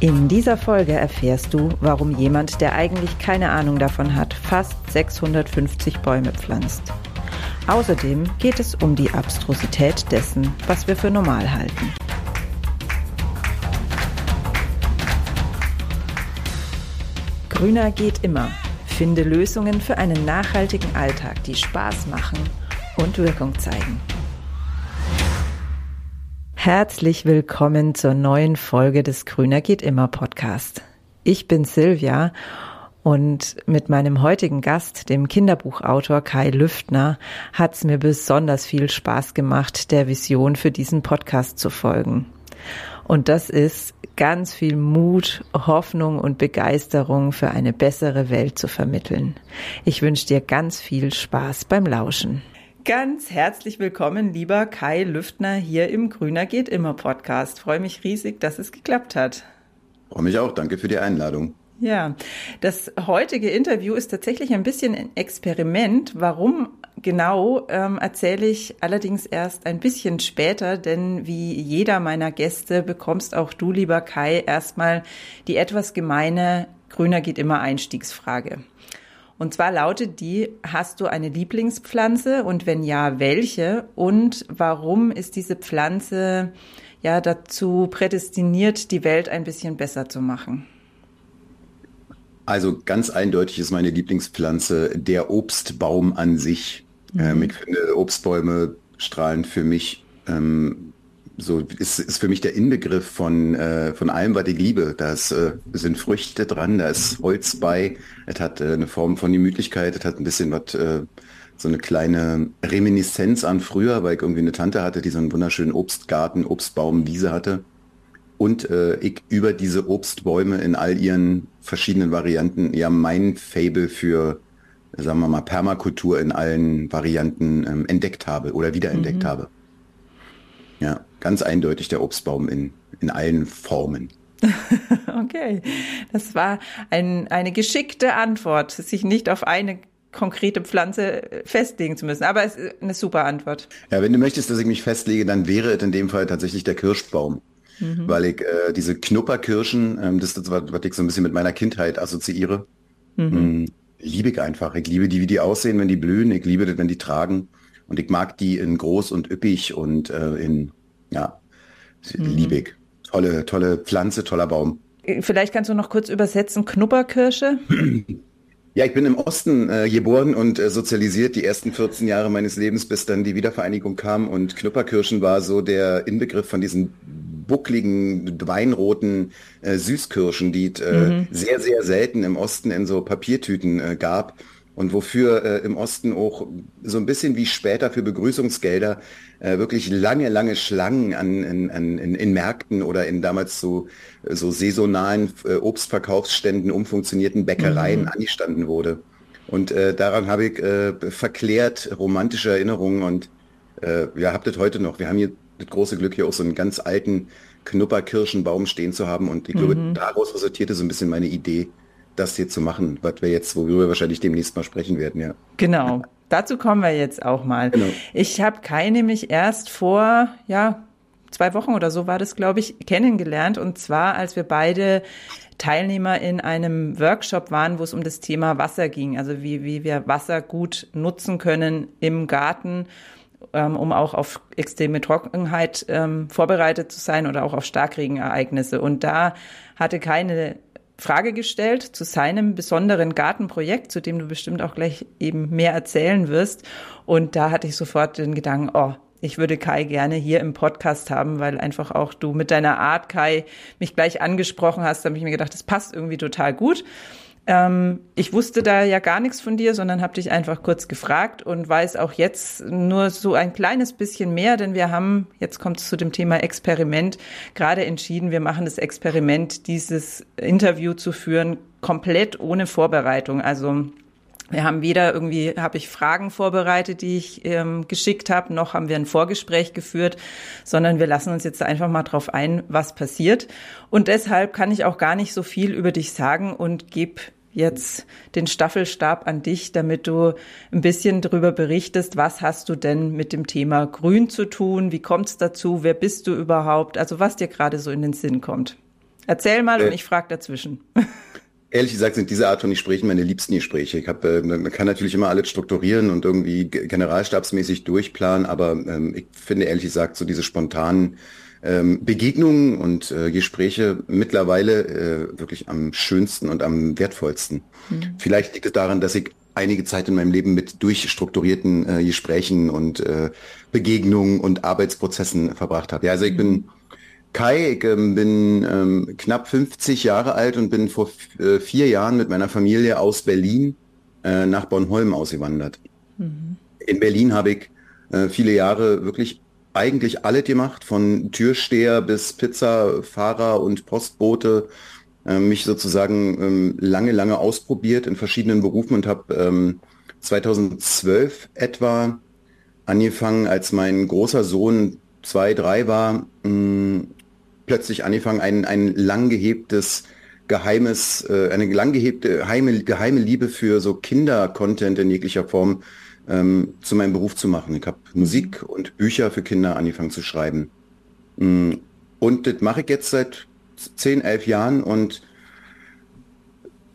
In dieser Folge erfährst du, warum jemand, der eigentlich keine Ahnung davon hat, fast 650 Bäume pflanzt. Außerdem geht es um die Abstrusität dessen, was wir für normal halten. Grüner geht immer. Finde Lösungen für einen nachhaltigen Alltag, die Spaß machen und Wirkung zeigen. Herzlich willkommen zur neuen Folge des Grüner geht immer Podcast. Ich bin Silvia und mit meinem heutigen Gast, dem Kinderbuchautor Kai Lüftner, hat es mir besonders viel Spaß gemacht, der Vision für diesen Podcast zu folgen. Und das ist ganz viel Mut, Hoffnung und Begeisterung für eine bessere Welt zu vermitteln. Ich wünsche dir ganz viel Spaß beim Lauschen. Ganz herzlich willkommen, lieber Kai Lüftner, hier im Grüner geht immer Podcast. Freue mich riesig, dass es geklappt hat. Freue mich auch. Danke für die Einladung. Ja, das heutige Interview ist tatsächlich ein bisschen ein Experiment. Warum genau, ähm, erzähle ich allerdings erst ein bisschen später, denn wie jeder meiner Gäste bekommst auch du, lieber Kai, erstmal die etwas gemeine Grüner geht immer Einstiegsfrage. Und zwar lautet die, hast du eine Lieblingspflanze und wenn ja, welche? Und warum ist diese Pflanze ja dazu prädestiniert, die Welt ein bisschen besser zu machen? Also ganz eindeutig ist meine Lieblingspflanze der Obstbaum an sich. Mhm. Ähm, ich finde, Obstbäume strahlen für mich ähm, so ist, ist für mich der Inbegriff von, äh, von allem, was ich liebe. Da ist, äh, sind Früchte dran, da ist Holz bei, es hat äh, eine Form von Gemütlichkeit, es hat ein bisschen was, äh, so eine kleine Reminiszenz an früher, weil ich irgendwie eine Tante hatte, die so einen wunderschönen Obstgarten, Obstbaum, Wiese hatte. Und äh, ich über diese Obstbäume in all ihren verschiedenen Varianten ja mein Fable für, sagen wir mal, Permakultur in allen Varianten ähm, entdeckt habe oder wiederentdeckt mhm. habe. Ja, ganz eindeutig der Obstbaum in, in allen Formen. okay, das war ein, eine geschickte Antwort, sich nicht auf eine konkrete Pflanze festlegen zu müssen. Aber es ist eine super Antwort. Ja, wenn du möchtest, dass ich mich festlege, dann wäre es in dem Fall tatsächlich der Kirschbaum. Mhm. Weil ich äh, diese Knupperkirschen, ähm, das ist das, was ich so ein bisschen mit meiner Kindheit assoziiere, mhm. ähm, liebe ich einfach. Ich liebe die, wie die aussehen, wenn die blühen. Ich liebe das, wenn die tragen. Und ich mag die in groß und üppig und äh, in, ja, mhm. liebig. Tolle, tolle Pflanze, toller Baum. Vielleicht kannst du noch kurz übersetzen, Knupperkirsche? Ja, ich bin im Osten äh, geboren und äh, sozialisiert die ersten 14 Jahre meines Lebens, bis dann die Wiedervereinigung kam. Und Knupperkirschen war so der Inbegriff von diesen buckligen, weinroten äh, Süßkirschen, die es äh, mhm. sehr, sehr selten im Osten in so Papiertüten äh, gab und wofür äh, im Osten auch so ein bisschen wie später für Begrüßungsgelder äh, wirklich lange, lange Schlangen an, in, an, in, in Märkten oder in damals so, so saisonalen äh, Obstverkaufsständen umfunktionierten Bäckereien mhm. angestanden wurde. Und äh, daran habe ich äh, verklärt romantische Erinnerungen und äh, ja, habt das heute noch. Wir haben hier das große Glück, hier auch so einen ganz alten Knupperkirschenbaum stehen zu haben und ich glaube, mhm. daraus resultierte so ein bisschen meine Idee, das hier zu machen, was wir jetzt, worüber wir wahrscheinlich demnächst mal sprechen werden, ja. Genau. Dazu kommen wir jetzt auch mal. Genau. Ich habe Kai nämlich erst vor, ja, zwei Wochen oder so war das, glaube ich, kennengelernt. Und zwar, als wir beide Teilnehmer in einem Workshop waren, wo es um das Thema Wasser ging. Also wie, wie wir Wasser gut nutzen können im Garten, ähm, um auch auf extreme Trockenheit ähm, vorbereitet zu sein oder auch auf Starkregenereignisse. Und da hatte keine Frage gestellt zu seinem besonderen Gartenprojekt, zu dem du bestimmt auch gleich eben mehr erzählen wirst. Und da hatte ich sofort den Gedanken, oh, ich würde Kai gerne hier im Podcast haben, weil einfach auch du mit deiner Art, Kai, mich gleich angesprochen hast. Da habe ich mir gedacht, das passt irgendwie total gut. Ähm, ich wusste da ja gar nichts von dir, sondern habe dich einfach kurz gefragt und weiß auch jetzt nur so ein kleines bisschen mehr, denn wir haben, jetzt kommt es zu dem Thema Experiment, gerade entschieden, wir machen das Experiment, dieses Interview zu führen, komplett ohne Vorbereitung. Also wir haben weder irgendwie, habe ich Fragen vorbereitet, die ich ähm, geschickt habe, noch haben wir ein Vorgespräch geführt, sondern wir lassen uns jetzt einfach mal drauf ein, was passiert. Und deshalb kann ich auch gar nicht so viel über dich sagen und gebe jetzt den Staffelstab an dich, damit du ein bisschen darüber berichtest, was hast du denn mit dem Thema Grün zu tun? Wie kommt es dazu? Wer bist du überhaupt? Also was dir gerade so in den Sinn kommt. Erzähl mal äh, und ich frage dazwischen. Ehrlich gesagt sind diese Art von Gesprächen meine liebsten Gespräche. Ich habe, äh, man kann natürlich immer alles strukturieren und irgendwie generalstabsmäßig durchplanen, aber ähm, ich finde ehrlich gesagt so diese spontanen ähm, Begegnungen und äh, Gespräche mittlerweile äh, wirklich am schönsten und am wertvollsten. Mhm. Vielleicht liegt es daran, dass ich einige Zeit in meinem Leben mit durchstrukturierten äh, Gesprächen und äh, Begegnungen und Arbeitsprozessen verbracht habe. Ja, also ich bin Kai, ich ähm, bin ähm, knapp 50 Jahre alt und bin vor äh, vier Jahren mit meiner Familie aus Berlin äh, nach Bornholm ausgewandert. Mhm. In Berlin habe ich äh, viele Jahre wirklich eigentlich alles gemacht, von Türsteher bis Pizzafahrer und Postbote, äh, mich sozusagen ähm, lange, lange ausprobiert in verschiedenen Berufen und habe ähm, 2012 etwa angefangen, als mein großer Sohn zwei, drei war, mh, plötzlich angefangen, ein, ein lang gehebtes geheimes, äh, eine lang gehebte geheime, geheime Liebe für so Kinder-Content in jeglicher Form ähm, zu meinem Beruf zu machen. Ich habe Musik und Bücher für Kinder angefangen zu schreiben. Mm, und das mache ich jetzt seit zehn, elf Jahren und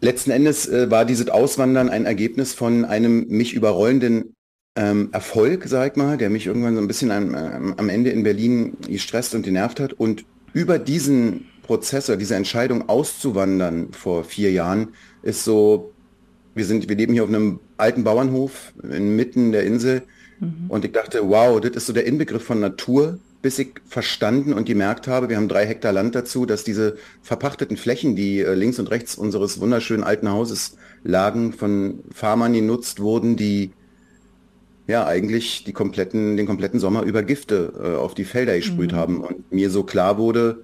letzten Endes äh, war dieses Auswandern ein Ergebnis von einem mich überrollenden ähm, Erfolg, sag ich mal, der mich irgendwann so ein bisschen am, am Ende in Berlin gestresst und genervt hat. Und über diesen Prozess oder diese Entscheidung auszuwandern vor vier Jahren ist so, wir sind, wir leben hier auf einem alten Bauernhof inmitten der Insel mhm. und ich dachte, wow, das ist so der Inbegriff von Natur, bis ich verstanden und gemerkt habe, wir haben drei Hektar Land dazu, dass diese verpachteten Flächen, die äh, links und rechts unseres wunderschönen alten Hauses lagen, von Farmern genutzt wurden, die ja eigentlich die kompletten, den kompletten Sommer über Gifte äh, auf die Felder gesprüht mhm. haben und mir so klar wurde,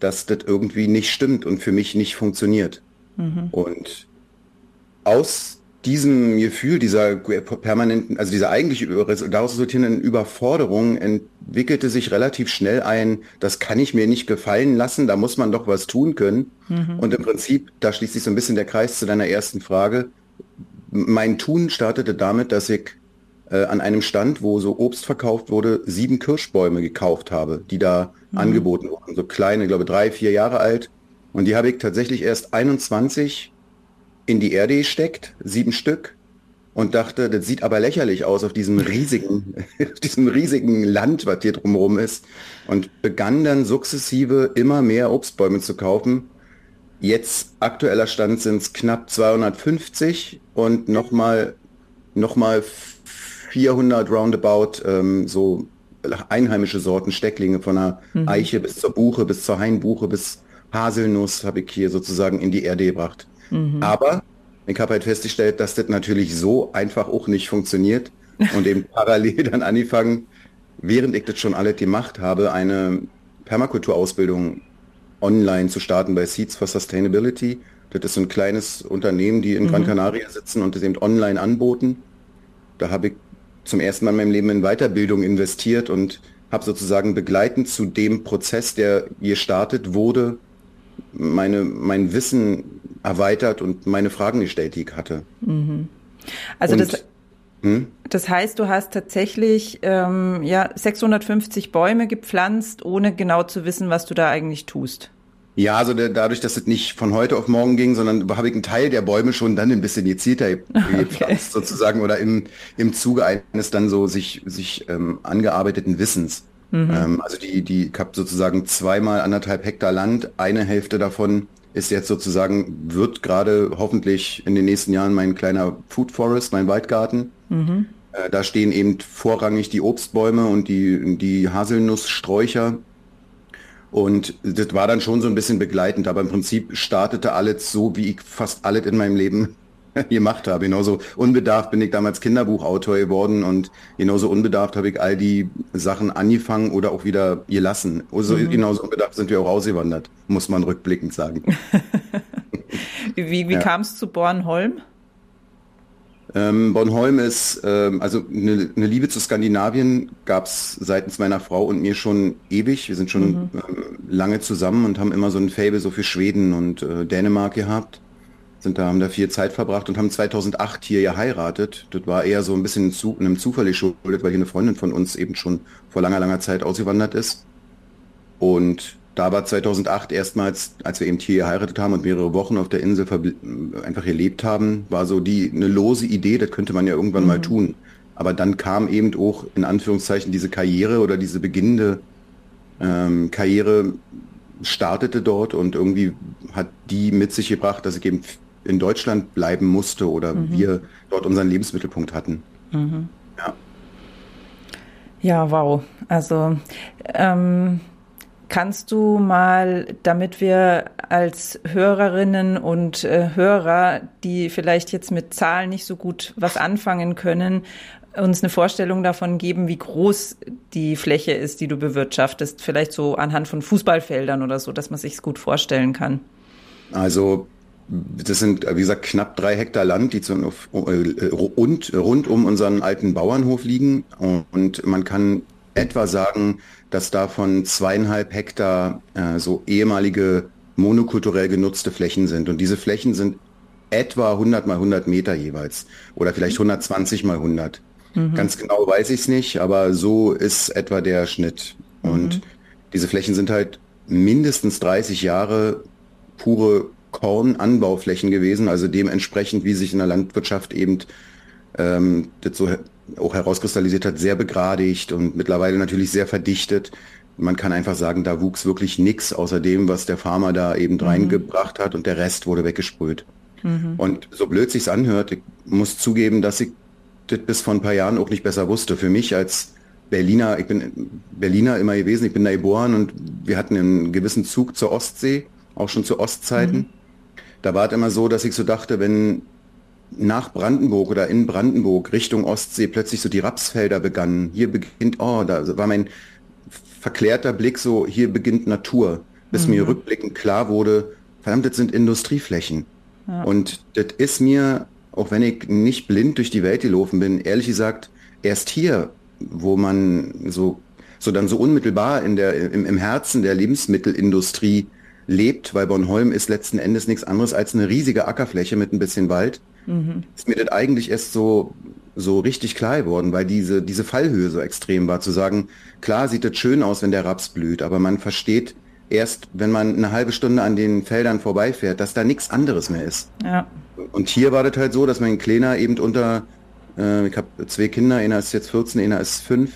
dass das irgendwie nicht stimmt und für mich nicht funktioniert. Mhm. Und aus diesem Gefühl, dieser permanenten, also dieser eigentlich daraus resultierenden Überforderung entwickelte sich relativ schnell ein, das kann ich mir nicht gefallen lassen, da muss man doch was tun können. Mhm. Und im Prinzip, da schließt sich so ein bisschen der Kreis zu deiner ersten Frage. Mein Tun startete damit, dass ich äh, an einem Stand, wo so Obst verkauft wurde, sieben Kirschbäume gekauft habe, die da mhm. angeboten wurden. So kleine, glaube drei, vier Jahre alt. Und die habe ich tatsächlich erst 21 in die Erde gesteckt, sieben Stück, und dachte, das sieht aber lächerlich aus auf diesem riesigen, diesem riesigen Land, was hier drumherum ist. Und begann dann sukzessive immer mehr Obstbäume zu kaufen. Jetzt aktueller Stand sind es knapp 250 und nochmal noch mal 400 roundabout ähm, so einheimische Sorten Stecklinge von der mhm. Eiche bis zur Buche, bis zur Hainbuche, bis Haselnuss habe ich hier sozusagen in die Erde gebracht. Mhm. Aber ich habe halt festgestellt, dass das natürlich so einfach auch nicht funktioniert und eben parallel dann angefangen, während ich das schon alles gemacht habe, eine Permakulturausbildung online zu starten bei Seeds for Sustainability. Das ist so ein kleines Unternehmen, die in mhm. Gran Canaria sitzen und das eben online anboten. Da habe ich zum ersten Mal in meinem Leben in Weiterbildung investiert und habe sozusagen begleitend zu dem Prozess, der gestartet wurde, meine, mein Wissen erweitert und meine Fragen gestellt, die ich hatte. Mhm. Also und, das, hm? das heißt, du hast tatsächlich ähm, ja 650 Bäume gepflanzt, ohne genau zu wissen, was du da eigentlich tust. Ja, also der, dadurch, dass es nicht von heute auf morgen ging, sondern habe ich einen Teil der Bäume schon dann ein bisschen gezielter gepflanzt okay. sozusagen oder im, im Zuge eines dann so sich, sich ähm, angearbeiteten Wissens. Mhm. Ähm, also die, die, ich habe sozusagen zweimal anderthalb Hektar Land, eine Hälfte davon ist jetzt sozusagen, wird gerade hoffentlich in den nächsten Jahren mein kleiner Food Forest, mein Waldgarten. Mhm. Äh, da stehen eben vorrangig die Obstbäume und die, die Haselnusssträucher. Und das war dann schon so ein bisschen begleitend, aber im Prinzip startete alles so, wie ich fast alles in meinem Leben gemacht habe. Genauso unbedarft bin ich damals Kinderbuchautor geworden und genauso unbedarft habe ich all die Sachen angefangen oder auch wieder gelassen. Also mhm. genauso unbedarft sind wir auch ausgewandert, muss man rückblickend sagen. wie wie ja. kam es zu Bornholm? Ähm, Bornholm ist, ähm, also eine, eine, Liebe zu Skandinavien gab es seitens meiner Frau und mir schon ewig. Wir sind schon mhm. ähm, lange zusammen und haben immer so ein Fable so für Schweden und äh, Dänemark gehabt sind da, haben da viel Zeit verbracht und haben 2008 hier geheiratet. Das war eher so ein bisschen zu, einem Zufall geschuldet, weil hier eine Freundin von uns eben schon vor langer, langer Zeit ausgewandert ist. Und da war 2008 erstmals, als wir eben hier geheiratet haben und mehrere Wochen auf der Insel einfach gelebt haben, war so die eine lose Idee, das könnte man ja irgendwann mhm. mal tun. Aber dann kam eben auch in Anführungszeichen diese Karriere oder diese beginnende ähm, Karriere startete dort und irgendwie hat die mit sich gebracht, dass ich eben in Deutschland bleiben musste oder mhm. wir dort unseren Lebensmittelpunkt hatten. Mhm. Ja. Ja, wow. Also ähm, Kannst du mal, damit wir als Hörerinnen und äh, Hörer, die vielleicht jetzt mit Zahlen nicht so gut was anfangen können, uns eine Vorstellung davon geben, wie groß die Fläche ist, die du bewirtschaftest? Vielleicht so anhand von Fußballfeldern oder so, dass man sich es gut vorstellen kann. Also das sind, wie gesagt, knapp drei Hektar Land, die zu, äh, rund, rund um unseren alten Bauernhof liegen. Und man kann etwa sagen, dass davon zweieinhalb Hektar äh, so ehemalige monokulturell genutzte Flächen sind. Und diese Flächen sind etwa 100 mal 100 Meter jeweils oder vielleicht 120 mal 100. Mhm. Ganz genau weiß ich es nicht, aber so ist etwa der Schnitt. Und mhm. diese Flächen sind halt mindestens 30 Jahre pure Kornanbauflächen gewesen, also dementsprechend, wie sich in der Landwirtschaft eben ähm, das so auch herauskristallisiert hat, sehr begradigt und mittlerweile natürlich sehr verdichtet. Man kann einfach sagen, da wuchs wirklich nichts außer dem, was der Farmer da eben mhm. reingebracht hat und der Rest wurde weggesprüht. Mhm. Und so blöd sich's anhört, ich muss zugeben, dass ich das bis vor ein paar Jahren auch nicht besser wusste. Für mich als Berliner, ich bin Berliner immer gewesen, ich bin da geboren und wir hatten einen gewissen Zug zur Ostsee, auch schon zu Ostzeiten. Mhm. Da war es immer so, dass ich so dachte, wenn nach Brandenburg oder in Brandenburg Richtung Ostsee plötzlich so die Rapsfelder begannen. Hier beginnt, oh, da war mein verklärter Blick so, hier beginnt Natur, bis mhm. mir rückblickend klar wurde, verdammt, das sind Industrieflächen. Ja. Und das ist mir, auch wenn ich nicht blind durch die Welt gelaufen bin, ehrlich gesagt, erst hier, wo man so, so dann so unmittelbar in der, im, im Herzen der Lebensmittelindustrie lebt, weil Bornholm ist letzten Endes nichts anderes als eine riesige Ackerfläche mit ein bisschen Wald mhm. ist mir das eigentlich erst so, so richtig klar geworden, weil diese, diese Fallhöhe so extrem war, zu sagen, klar sieht das schön aus, wenn der Raps blüht, aber man versteht erst, wenn man eine halbe Stunde an den Feldern vorbeifährt, dass da nichts anderes mehr ist. Ja. Und hier war das halt so, dass mein Kleiner eben unter, äh, ich habe zwei Kinder, einer ist jetzt 14, einer ist 5,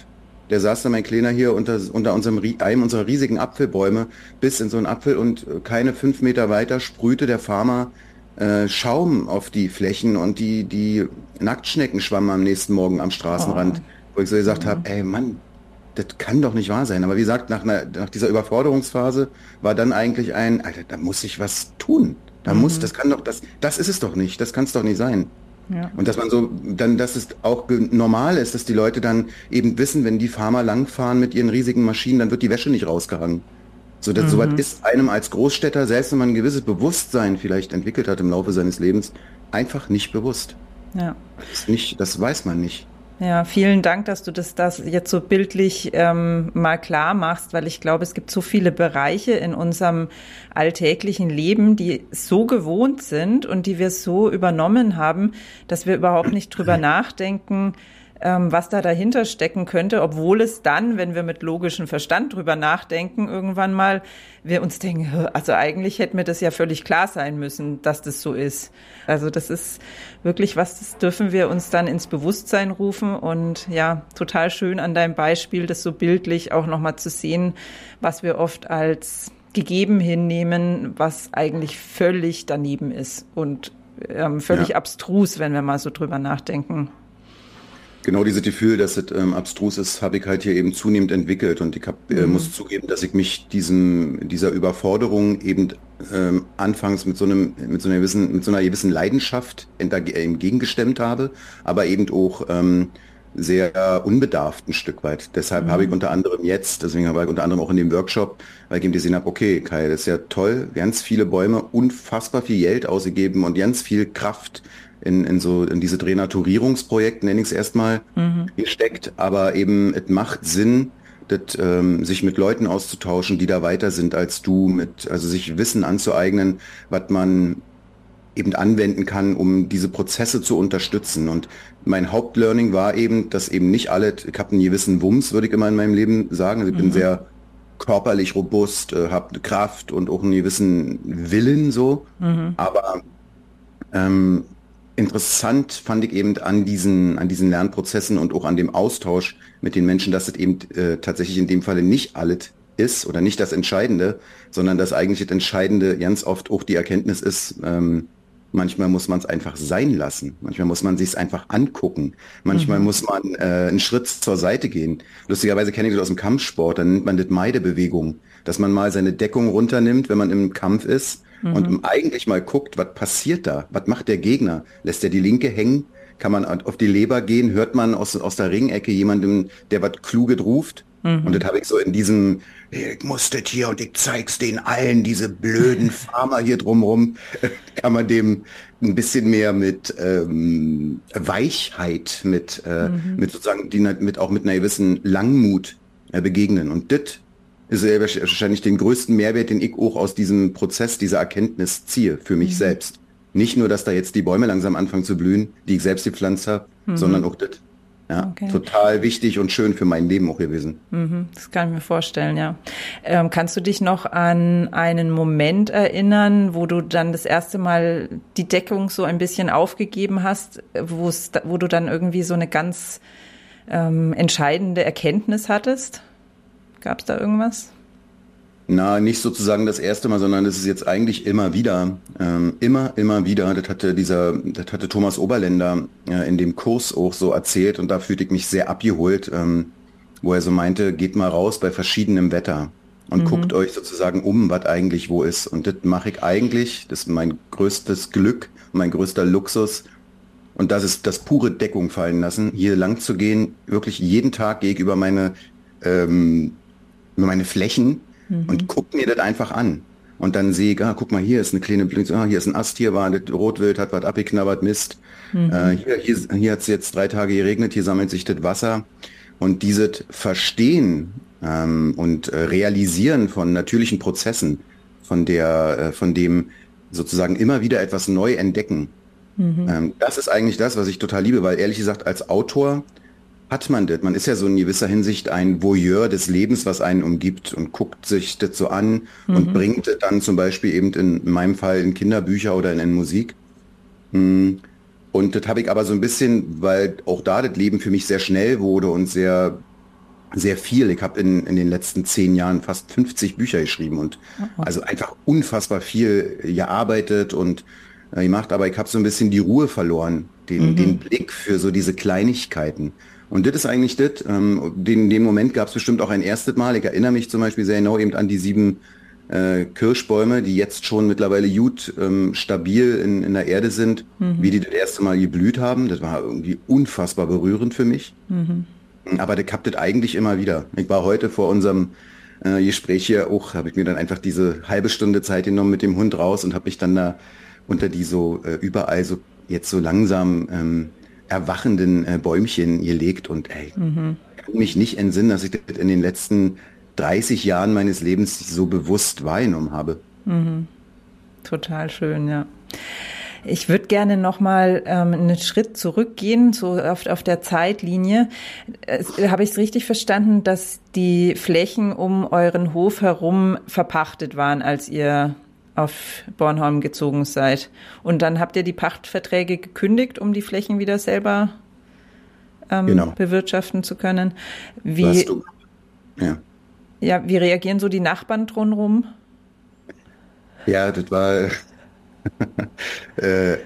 der saß da mein Kleiner hier unter, unter unserem, einem unserer riesigen Apfelbäume bis in so einen Apfel und keine fünf Meter weiter sprühte der Farmer äh, Schaum auf die Flächen und die, die Nacktschnecken schwammen am nächsten Morgen am Straßenrand, oh. wo ich so gesagt mhm. habe, ey Mann, das kann doch nicht wahr sein. Aber wie gesagt, nach, einer, nach dieser Überforderungsphase war dann eigentlich ein, Alter, da muss ich was tun. Da mhm. muss, das kann doch, das, das ist es doch nicht, das kann es doch nicht sein. Ja. Und dass man so, dann, dass es auch normal ist, dass die Leute dann eben wissen, wenn die Farmer langfahren mit ihren riesigen Maschinen, dann wird die Wäsche nicht rausgehangen. So, dass, mhm. Soweit ist einem als Großstädter, selbst wenn man ein gewisses Bewusstsein vielleicht entwickelt hat im Laufe seines Lebens, einfach nicht bewusst. Ja. Das, nicht, das weiß man nicht. Ja, vielen Dank, dass du das, das jetzt so bildlich ähm, mal klar machst, weil ich glaube, es gibt so viele Bereiche in unserem alltäglichen Leben, die so gewohnt sind und die wir so übernommen haben, dass wir überhaupt nicht drüber nachdenken, was da dahinter stecken könnte, obwohl es dann, wenn wir mit logischem Verstand drüber nachdenken, irgendwann mal wir uns denken, also eigentlich hätte mir das ja völlig klar sein müssen, dass das so ist. Also das ist wirklich was, das dürfen wir uns dann ins Bewusstsein rufen und ja, total schön an deinem Beispiel, das so bildlich auch nochmal zu sehen, was wir oft als gegeben hinnehmen, was eigentlich völlig daneben ist und ähm, völlig ja. abstrus, wenn wir mal so drüber nachdenken. Genau dieses Gefühl, dass es ähm, abstrus ist, habe ich halt hier eben zunehmend entwickelt und ich hab, äh, mhm. muss zugeben, dass ich mich diesem dieser Überforderung eben ähm, anfangs mit so einem mit so einer gewissen mit so einer gewissen Leidenschaft entgegengestemmt habe, aber eben auch ähm, sehr unbedarft ein Stück weit. Deshalb mhm. habe ich unter anderem jetzt, deswegen habe ich unter anderem auch in dem Workshop, weil ich eben gesehen habe, okay, Kai, das ist ja toll, ganz viele Bäume, unfassbar viel Geld ausgegeben und ganz viel Kraft in, in so in diese Drenaturierungsprojekte, nenne ich es erstmal, mhm. gesteckt. Aber eben, es macht Sinn, das, ähm, sich mit Leuten auszutauschen, die da weiter sind als du, mit, also sich Wissen anzueignen, was man eben anwenden kann, um diese Prozesse zu unterstützen. Und mein Hauptlearning war eben, dass eben nicht alle, ich habe einen gewissen Wumms, würde ich immer in meinem Leben sagen. Also ich mhm. bin sehr körperlich robust, äh, habe Kraft und auch einen gewissen Willen so. Mhm. Aber ähm, interessant fand ich eben an diesen, an diesen Lernprozessen und auch an dem Austausch mit den Menschen, dass es eben äh, tatsächlich in dem Falle nicht alles ist oder nicht das Entscheidende, sondern dass eigentlich das Entscheidende ganz oft auch die Erkenntnis ist, ähm, manchmal muss man es einfach sein lassen, manchmal muss man sich es einfach angucken, manchmal mhm. muss man äh, einen Schritt zur Seite gehen. Lustigerweise kenne ich das aus dem Kampfsport, dann nennt man das Meidebewegung, dass man mal seine Deckung runternimmt, wenn man im Kampf ist mhm. und eigentlich mal guckt, was passiert da, was macht der Gegner, lässt er die Linke hängen, kann man auf die Leber gehen, hört man aus, aus der Ringecke jemandem, der was Kluges ruft, Mhm. Und das habe ich so in diesem, ich muss das hier und ich zeig's denen allen, diese blöden Farmer hier drumrum, kann man dem ein bisschen mehr mit ähm, Weichheit, mit, äh, mhm. mit sozusagen, die, mit auch mit einer gewissen Langmut äh, begegnen. Und das ist ja wahrscheinlich den größten Mehrwert, den ich auch aus diesem Prozess, dieser Erkenntnis ziehe, für mich mhm. selbst. Nicht nur, dass da jetzt die Bäume langsam anfangen zu blühen, die ich selbst gepflanzt habe, mhm. sondern auch das. Ja, okay. total wichtig und schön für mein Leben auch gewesen. Mhm, das kann ich mir vorstellen, ja. Ähm, kannst du dich noch an einen Moment erinnern, wo du dann das erste Mal die Deckung so ein bisschen aufgegeben hast, wo du dann irgendwie so eine ganz ähm, entscheidende Erkenntnis hattest? Gab es da irgendwas? Na, nicht sozusagen das erste Mal, sondern das ist jetzt eigentlich immer wieder, ähm, immer, immer wieder. Das hatte dieser, das hatte Thomas Oberländer äh, in dem Kurs auch so erzählt und da fühlte ich mich sehr abgeholt, ähm, wo er so meinte, geht mal raus bei verschiedenem Wetter und mhm. guckt euch sozusagen um, was eigentlich wo ist. Und das mache ich eigentlich, das ist mein größtes Glück, mein größter Luxus. Und das ist das pure Deckung fallen lassen, hier lang zu gehen, wirklich jeden Tag gehe ich über meine, ähm, meine Flächen mhm. und guck mir das einfach an. Und dann sehe ich, ah, guck mal, hier ist eine kleine Blüte, ah, hier ist ein Ast, hier war das Rotwild, hat was abgeknabbert, Mist. Mhm. Äh, hier hier, hier hat es jetzt drei Tage geregnet, hier sammelt sich das Wasser. Und dieses Verstehen ähm, und äh, Realisieren von natürlichen Prozessen, von der, äh, von dem sozusagen immer wieder etwas neu entdecken, mhm. ähm, das ist eigentlich das, was ich total liebe, weil ehrlich gesagt als Autor hat man das? Man ist ja so in gewisser Hinsicht ein Voyeur des Lebens, was einen umgibt und guckt sich das so an mhm. und bringt das dann zum Beispiel eben in, meinem Fall in Kinderbücher oder in, in Musik. Hm. Und das habe ich aber so ein bisschen, weil auch da das Leben für mich sehr schnell wurde und sehr sehr viel. Ich habe in, in den letzten zehn Jahren fast 50 Bücher geschrieben und Aha. also einfach unfassbar viel gearbeitet und äh, gemacht, aber ich habe so ein bisschen die Ruhe verloren, den, mhm. den Blick für so diese Kleinigkeiten. Und das ist eigentlich das. Ähm, den, den Moment gab es bestimmt auch ein erstes Mal. Ich erinnere mich zum Beispiel sehr genau eben an die sieben äh, Kirschbäume, die jetzt schon mittlerweile gut ähm, stabil in, in der Erde sind, mhm. wie die das erste Mal geblüht haben. Das war irgendwie unfassbar berührend für mich. Mhm. Aber das habt das eigentlich immer wieder. Ich war heute vor unserem äh, Gespräch hier auch, habe ich mir dann einfach diese halbe Stunde Zeit genommen mit dem Hund raus und habe mich dann da unter die so äh, überall so jetzt so langsam ähm, erwachenden äh, Bäumchen gelegt und ey, mhm. kann mich nicht entsinnen, dass ich das in den letzten 30 Jahren meines Lebens so bewusst wahrgenommen habe. Mhm. Total schön, ja. Ich würde gerne noch mal ähm, einen Schritt zurückgehen, so auf, auf der Zeitlinie. Äh, Habe ich es richtig verstanden, dass die Flächen um euren Hof herum verpachtet waren, als ihr auf Bornholm gezogen seid. Und dann habt ihr die Pachtverträge gekündigt, um die Flächen wieder selber ähm, genau. bewirtschaften zu können. Wie, ja. ja, wie reagieren so die Nachbarn drumherum? Ja, das war äh,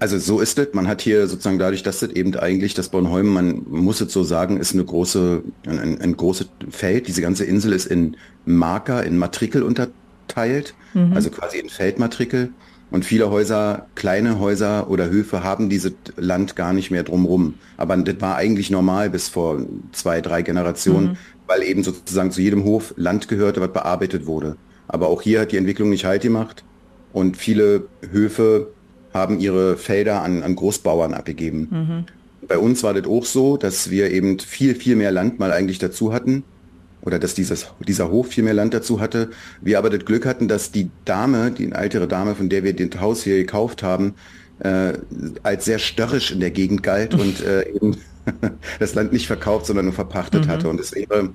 also so ist es. Man hat hier sozusagen dadurch, dass es eben eigentlich das Bornholm, man muss es so sagen, ist eine große, ein, ein großes Feld. Diese ganze Insel ist in Marker, in Matrikel unter, teilt, mhm. also quasi in Feldmatrikel. Und viele Häuser, kleine Häuser oder Höfe haben dieses Land gar nicht mehr drumrum. Aber das war eigentlich normal bis vor zwei, drei Generationen, mhm. weil eben sozusagen zu jedem Hof Land gehörte, was bearbeitet wurde. Aber auch hier hat die Entwicklung nicht halt gemacht. Und viele Höfe haben ihre Felder an, an Großbauern abgegeben. Mhm. Bei uns war das auch so, dass wir eben viel, viel mehr Land mal eigentlich dazu hatten oder dass dieses, dieser Hof viel mehr Land dazu hatte. Wir aber das Glück hatten, dass die Dame, die ältere Dame, von der wir das Haus hier gekauft haben, äh, als sehr störrisch in der Gegend galt und äh, eben das Land nicht verkauft, sondern nur verpachtet mhm. hatte. Und es wäre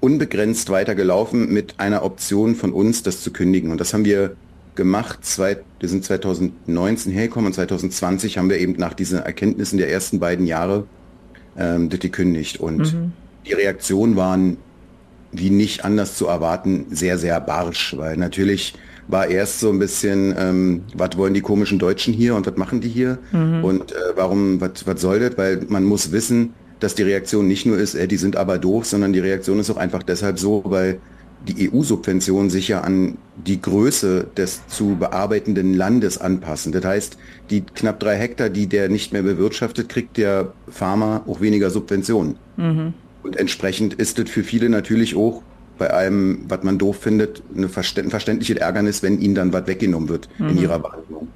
unbegrenzt weiter gelaufen mit einer Option von uns, das zu kündigen. Und das haben wir gemacht. Zwei, wir sind 2019 hergekommen und 2020 haben wir eben nach diesen Erkenntnissen der ersten beiden Jahre ähm, das gekündigt. Und mhm. die Reaktionen waren, wie nicht anders zu erwarten, sehr, sehr barsch, weil natürlich war erst so ein bisschen, ähm, was wollen die komischen Deutschen hier und was machen die hier mhm. und äh, warum, was soll das? Weil man muss wissen, dass die Reaktion nicht nur ist, äh, die sind aber doof, sondern die Reaktion ist auch einfach deshalb so, weil die EU-Subventionen sich ja an die Größe des zu bearbeitenden Landes anpassen. Das heißt, die knapp drei Hektar, die der nicht mehr bewirtschaftet, kriegt der Farmer auch weniger Subventionen. Mhm. Und entsprechend ist es für viele natürlich auch bei allem, was man doof findet, eine ein verständliches Ärgernis, wenn ihnen dann was weggenommen wird mhm. in ihrer Behandlung.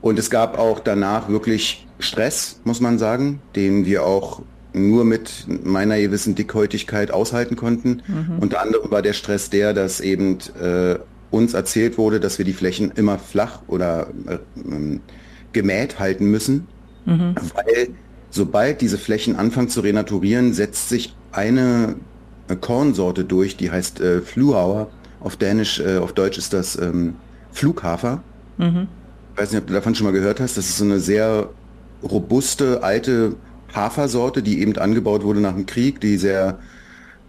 Und es gab auch danach wirklich Stress, muss man sagen, den wir auch nur mit meiner gewissen Dickhäutigkeit aushalten konnten. Mhm. Unter anderem war der Stress der, dass eben äh, uns erzählt wurde, dass wir die Flächen immer flach oder äh, ähm, gemäht halten müssen, mhm. weil sobald diese Flächen anfangen zu renaturieren, setzt sich eine Kornsorte durch, die heißt äh, Fluhauer. Auf Dänisch, äh, auf Deutsch ist das ähm, Flughafer. Mhm. Ich weiß nicht, ob du davon schon mal gehört hast. Das ist so eine sehr robuste, alte Hafersorte, die eben angebaut wurde nach dem Krieg, die sehr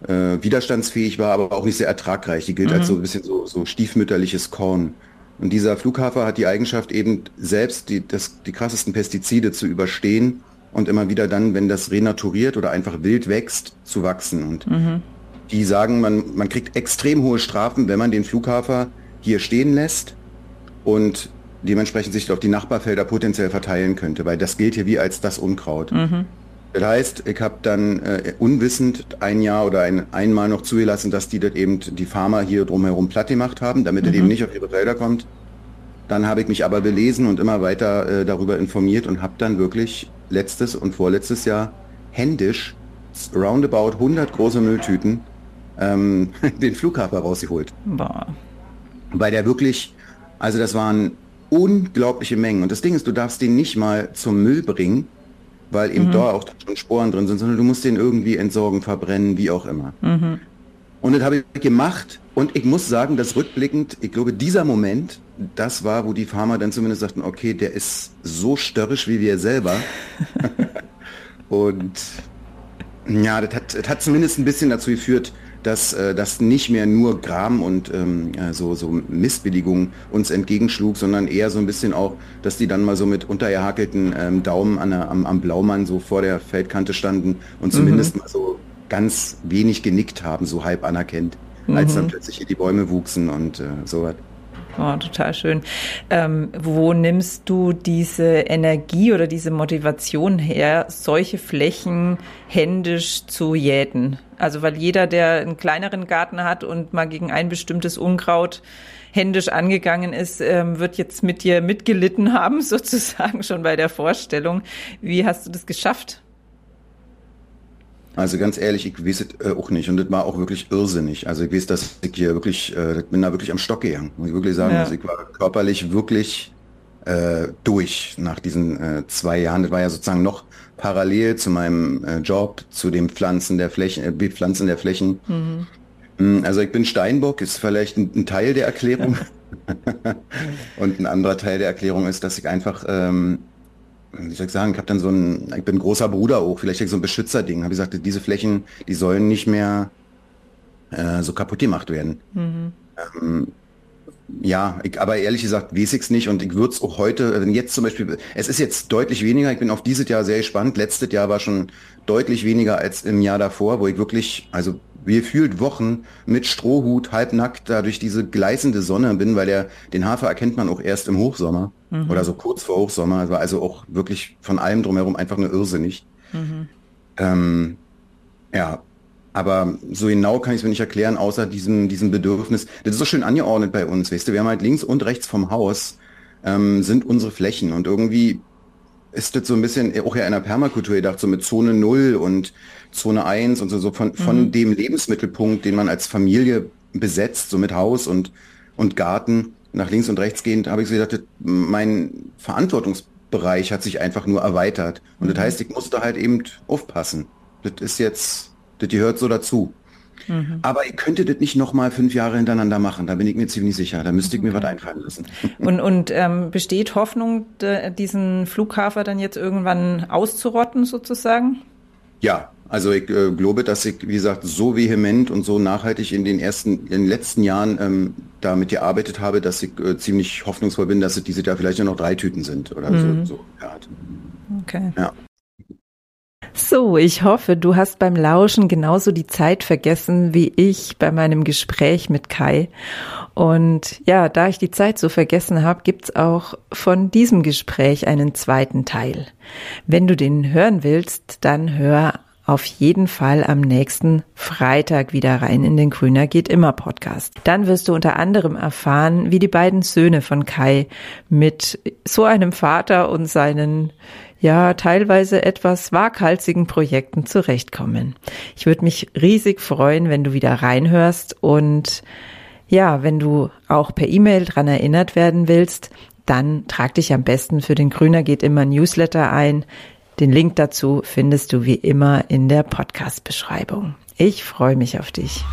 äh, widerstandsfähig war, aber auch nicht sehr ertragreich. Die gilt mhm. als so ein bisschen so, so stiefmütterliches Korn. Und dieser Flughafer hat die Eigenschaft eben selbst die, das, die krassesten Pestizide zu überstehen und immer wieder dann, wenn das renaturiert oder einfach wild wächst, zu wachsen. Und mhm. die sagen, man, man kriegt extrem hohe Strafen, wenn man den Flughafer hier stehen lässt und dementsprechend sich auf die Nachbarfelder potenziell verteilen könnte, weil das gilt hier wie als das Unkraut. Mhm. Das heißt, ich habe dann äh, unwissend ein Jahr oder ein, einmal noch zugelassen, dass die das eben die Farmer hier drumherum platt gemacht haben, damit mhm. es eben nicht auf ihre Felder kommt. Dann habe ich mich aber belesen und immer weiter äh, darüber informiert und habe dann wirklich letztes und vorletztes Jahr händisch roundabout 100 große Mülltüten ähm, den Flughafen rausgeholt. Boah. Weil der wirklich, also das waren unglaubliche Mengen. Und das Ding ist, du darfst den nicht mal zum Müll bringen, weil eben mhm. da auch schon Sporen drin sind, sondern du musst den irgendwie entsorgen, verbrennen, wie auch immer. Mhm. Und das habe ich gemacht und ich muss sagen, dass rückblickend, ich glaube, dieser Moment, das war, wo die Farmer dann zumindest sagten, okay, der ist so störrisch wie wir selber. und ja, das hat, das hat zumindest ein bisschen dazu geführt, dass äh, das nicht mehr nur Gram und ähm, so, so Missbilligung uns entgegenschlug, sondern eher so ein bisschen auch, dass die dann mal so mit untergehakelten ähm, Daumen an der, am, am Blaumann so vor der Feldkante standen und zumindest mhm. mal so ganz wenig genickt haben, so halb anerkennt, mhm. als dann plötzlich hier die Bäume wuchsen und äh, so was. Oh, total schön. Ähm, wo nimmst du diese Energie oder diese Motivation her, solche Flächen händisch zu jäten? Also weil jeder, der einen kleineren Garten hat und mal gegen ein bestimmtes Unkraut händisch angegangen ist, ähm, wird jetzt mit dir mitgelitten haben, sozusagen schon bei der Vorstellung. Wie hast du das geschafft? Also ganz ehrlich, ich weiß es äh, auch nicht. Und das war auch wirklich irrsinnig. Also ich weiß, dass ich hier wirklich, äh, bin da wirklich am Stock gegangen, muss ich wirklich sagen. Ja. Also ich war körperlich wirklich äh, durch nach diesen äh, zwei Jahren. Das war ja sozusagen noch parallel zu meinem äh, Job, zu dem Pflanzen der Flächen, äh, Bepflanzen der Flächen. Mhm. Mm, also ich bin Steinbock, ist vielleicht ein, ein Teil der Erklärung. Und ein anderer Teil der Erklärung ist, dass ich einfach ähm, wie soll ich sagen, ich habe dann so ein, ich bin ein großer Bruder auch, vielleicht so ein Beschützerding. Habe ich gesagt, diese Flächen, die sollen nicht mehr äh, so kaputt gemacht werden. Mhm. Ähm, ja, ich, aber ehrlich gesagt weiß ich's nicht und ich würde es auch heute, wenn jetzt zum Beispiel, es ist jetzt deutlich weniger, ich bin auf dieses Jahr sehr gespannt. Letztes Jahr war schon deutlich weniger als im Jahr davor, wo ich wirklich, also wie gefühlt Wochen mit Strohhut, halbnackt da durch diese gleißende Sonne bin, weil der, den Hafer erkennt man auch erst im Hochsommer mhm. oder so kurz vor Hochsommer. Es war also auch wirklich von allem drumherum einfach nur irrsinnig. Mhm. Ähm, ja, aber so genau kann ich es mir nicht erklären, außer diesem, diesem Bedürfnis. Das ist so schön angeordnet bei uns, weißt du, wir haben halt links und rechts vom Haus ähm, sind unsere Flächen und irgendwie ist das so ein bisschen auch ja in der Permakultur gedacht, so mit Zone 0 und Zone 1 und so, so von, von mhm. dem Lebensmittelpunkt, den man als Familie besetzt, so mit Haus und, und Garten, nach links und rechts gehend, habe ich so gedacht, mein Verantwortungsbereich hat sich einfach nur erweitert. Und mhm. das heißt, ich musste halt eben aufpassen. Das ist jetzt, das gehört so dazu. Mhm. Aber ihr könntet das nicht nochmal fünf Jahre hintereinander machen. Da bin ich mir ziemlich sicher. Da müsste ich okay. mir was einfallen lassen. Und, und ähm, besteht Hoffnung, diesen Flughafen dann jetzt irgendwann auszurotten sozusagen? Ja, also ich äh, glaube, dass ich, wie gesagt, so vehement und so nachhaltig in den ersten, in den letzten Jahren ähm, damit gearbeitet habe, dass ich äh, ziemlich hoffnungsvoll bin, dass es diese da vielleicht nur noch drei Tüten sind oder mhm. so, so ja. Okay. Ja. So, ich hoffe, du hast beim Lauschen genauso die Zeit vergessen wie ich bei meinem Gespräch mit Kai. Und ja, da ich die Zeit so vergessen habe, gibt's auch von diesem Gespräch einen zweiten Teil. Wenn du den hören willst, dann hör auf jeden Fall am nächsten Freitag wieder rein in den Grüner geht immer Podcast. Dann wirst du unter anderem erfahren, wie die beiden Söhne von Kai mit so einem Vater und seinen ja teilweise etwas waghalsigen Projekten zurechtkommen. Ich würde mich riesig freuen, wenn du wieder reinhörst und ja, wenn du auch per E-Mail dran erinnert werden willst, dann trag dich am besten für den Grüner geht immer Newsletter ein. Den Link dazu findest du wie immer in der Podcast-Beschreibung. Ich freue mich auf dich.